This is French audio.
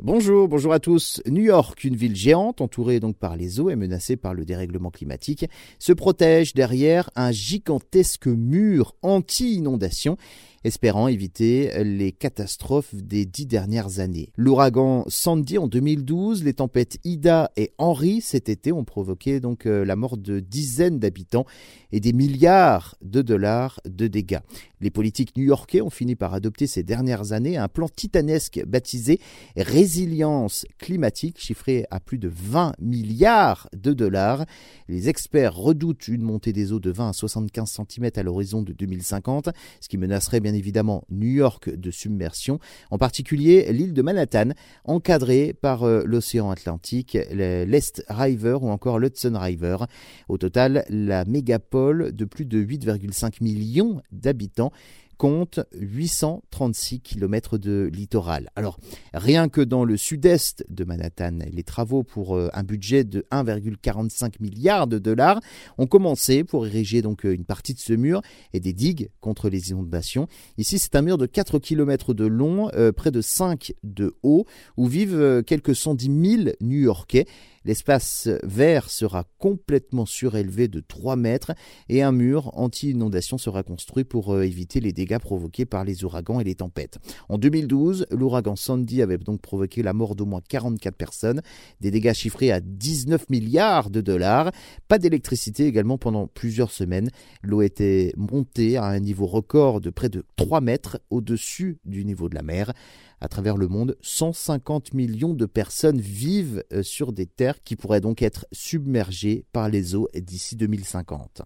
Bonjour, bonjour à tous. New York, une ville géante entourée donc par les eaux et menacée par le dérèglement climatique, se protège derrière un gigantesque mur anti-inondation espérant éviter les catastrophes des dix dernières années. L'ouragan Sandy en 2012, les tempêtes Ida et Henri cet été ont provoqué donc euh, la mort de dizaines d'habitants et des milliards de dollars de dégâts. Les politiques new-yorkais ont fini par adopter ces dernières années un plan titanesque baptisé Résilience climatique, chiffré à plus de 20 milliards de dollars. Les experts redoutent une montée des eaux de 20 à 75 cm à l'horizon de 2050, ce qui menacerait bien évidemment New York de submersion, en particulier l'île de Manhattan, encadrée par euh, l'océan Atlantique, l'Est River ou encore l'Hudson River. Au total, la mégapole de plus de 8,5 millions d'habitants compte 836 km de littoral. Alors, rien que dans le sud-est de Manhattan, les travaux pour euh, un budget de 1,45 milliard de dollars ont commencé pour ériger donc euh, une partie de ce mur et des digues contre les inondations. Ici, c'est un mur de 4 km de long, euh, près de 5 de haut, où vivent quelques 110 000 New-Yorkais. L'espace vert sera complètement surélevé de 3 mètres et un mur anti-inondation sera construit pour éviter les dégâts provoqués par les ouragans et les tempêtes. En 2012, l'ouragan Sandy avait donc provoqué la mort d'au moins 44 personnes, des dégâts chiffrés à 19 milliards de dollars, pas d'électricité également pendant plusieurs semaines. L'eau était montée à un niveau record de près de 3 mètres au-dessus du niveau de la mer. À travers le monde, 150 millions de personnes vivent euh, sur des terres qui pourraient donc être submergées par les eaux d'ici 2050.